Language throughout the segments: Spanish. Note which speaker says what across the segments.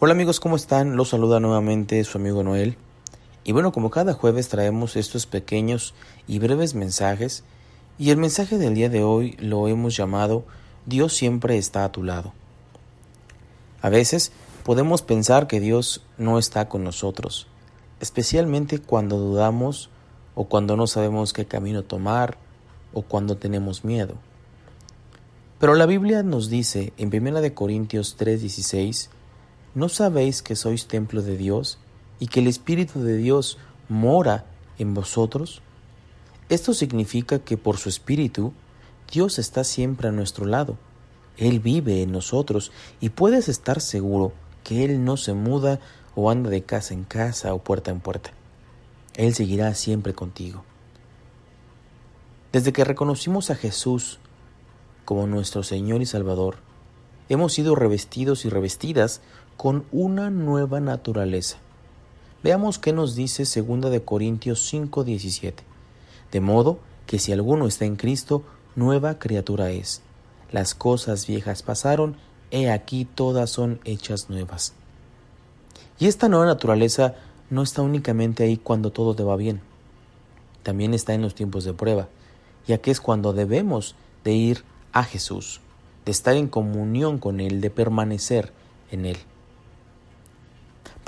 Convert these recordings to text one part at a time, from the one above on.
Speaker 1: Hola amigos, ¿cómo están? Los saluda nuevamente su amigo Noel. Y bueno, como cada jueves traemos estos pequeños y breves mensajes, y el mensaje del día de hoy lo hemos llamado Dios siempre está a tu lado. A veces podemos pensar que Dios no está con nosotros, especialmente cuando dudamos o cuando no sabemos qué camino tomar o cuando tenemos miedo. Pero la Biblia nos dice en 1 Corintios 3:16 ¿No sabéis que sois templo de Dios y que el Espíritu de Dios mora en vosotros? Esto significa que por su Espíritu Dios está siempre a nuestro lado. Él vive en nosotros y puedes estar seguro que Él no se muda o anda de casa en casa o puerta en puerta. Él seguirá siempre contigo. Desde que reconocimos a Jesús como nuestro Señor y Salvador, hemos sido revestidos y revestidas con una nueva naturaleza. Veamos qué nos dice 2 de Corintios 5:17. De modo que si alguno está en Cristo, nueva criatura es. Las cosas viejas pasaron, he aquí todas son hechas nuevas. Y esta nueva naturaleza no está únicamente ahí cuando todo te va bien. También está en los tiempos de prueba, ya que es cuando debemos de ir a Jesús, de estar en comunión con Él, de permanecer en Él.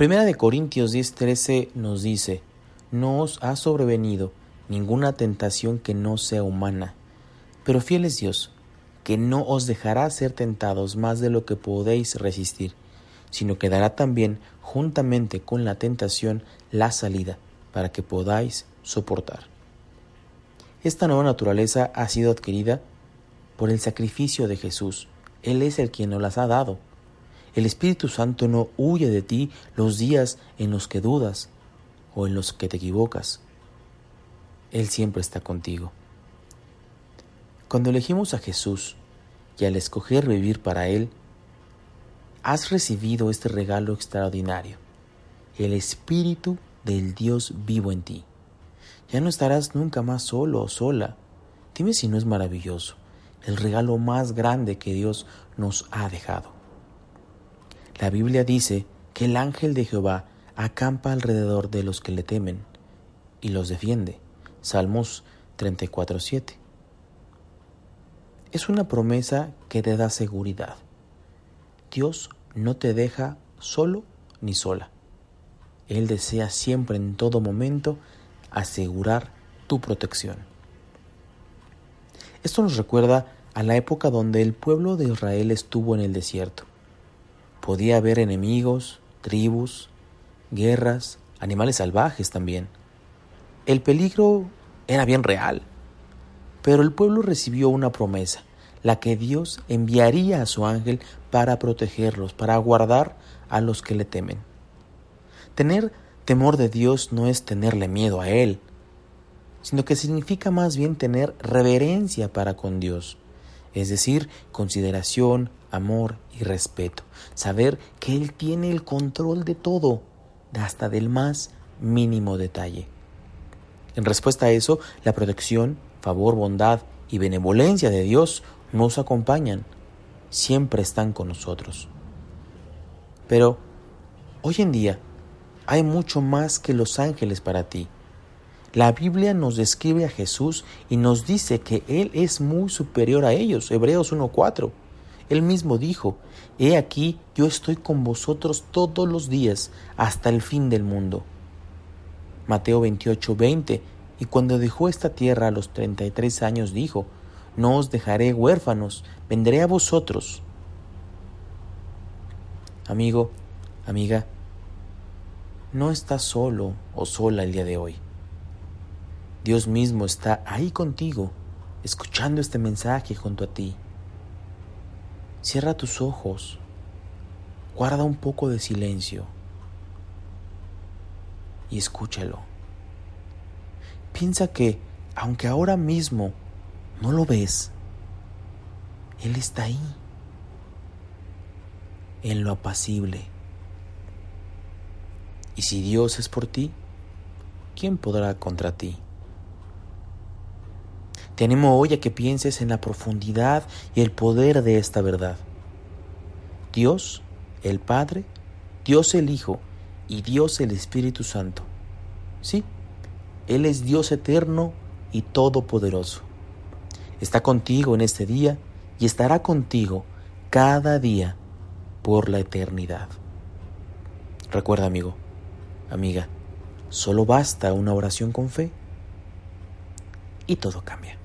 Speaker 1: Primera de Corintios 10:13 nos dice, no os ha sobrevenido ninguna tentación que no sea humana, pero fiel es Dios, que no os dejará ser tentados más de lo que podéis resistir, sino que dará también, juntamente con la tentación, la salida, para que podáis soportar. Esta nueva naturaleza ha sido adquirida por el sacrificio de Jesús. Él es el quien nos las ha dado. El Espíritu Santo no huye de ti los días en los que dudas o en los que te equivocas. Él siempre está contigo. Cuando elegimos a Jesús y al escoger vivir para Él, has recibido este regalo extraordinario, el Espíritu del Dios vivo en ti. Ya no estarás nunca más solo o sola. Dime si no es maravilloso, el regalo más grande que Dios nos ha dejado. La Biblia dice que el ángel de Jehová acampa alrededor de los que le temen y los defiende. Salmos 34:7. Es una promesa que te da seguridad. Dios no te deja solo ni sola. Él desea siempre en todo momento asegurar tu protección. Esto nos recuerda a la época donde el pueblo de Israel estuvo en el desierto. Podía haber enemigos, tribus, guerras, animales salvajes también. El peligro era bien real, pero el pueblo recibió una promesa, la que Dios enviaría a su ángel para protegerlos, para guardar a los que le temen. Tener temor de Dios no es tenerle miedo a Él, sino que significa más bien tener reverencia para con Dios, es decir, consideración, amor y respeto. Saber que Él tiene el control de todo, hasta del más mínimo detalle. En respuesta a eso, la protección, favor, bondad y benevolencia de Dios nos acompañan, siempre están con nosotros. Pero hoy en día hay mucho más que los ángeles para ti. La Biblia nos describe a Jesús y nos dice que Él es muy superior a ellos, Hebreos 1.4. Él mismo dijo, He aquí, yo estoy con vosotros todos los días hasta el fin del mundo. Mateo 28, 20, y cuando dejó esta tierra a los treinta y tres años dijo, No os dejaré huérfanos, vendré a vosotros. Amigo, amiga, no estás solo o sola el día de hoy. Dios mismo está ahí contigo, escuchando este mensaje junto a ti. Cierra tus ojos, Guarda un poco de silencio y escúchalo. Piensa que, aunque ahora mismo no lo ves, Él está ahí, en lo apacible. Y si Dios es por ti, ¿quién podrá contra ti? Te animo hoy a que pienses en la profundidad y el poder de esta verdad. Dios, el Padre, Dios el Hijo y Dios el Espíritu Santo. Sí, Él es Dios eterno y todopoderoso. Está contigo en este día y estará contigo cada día por la eternidad. Recuerda, amigo, amiga, solo basta una oración con fe y todo cambia.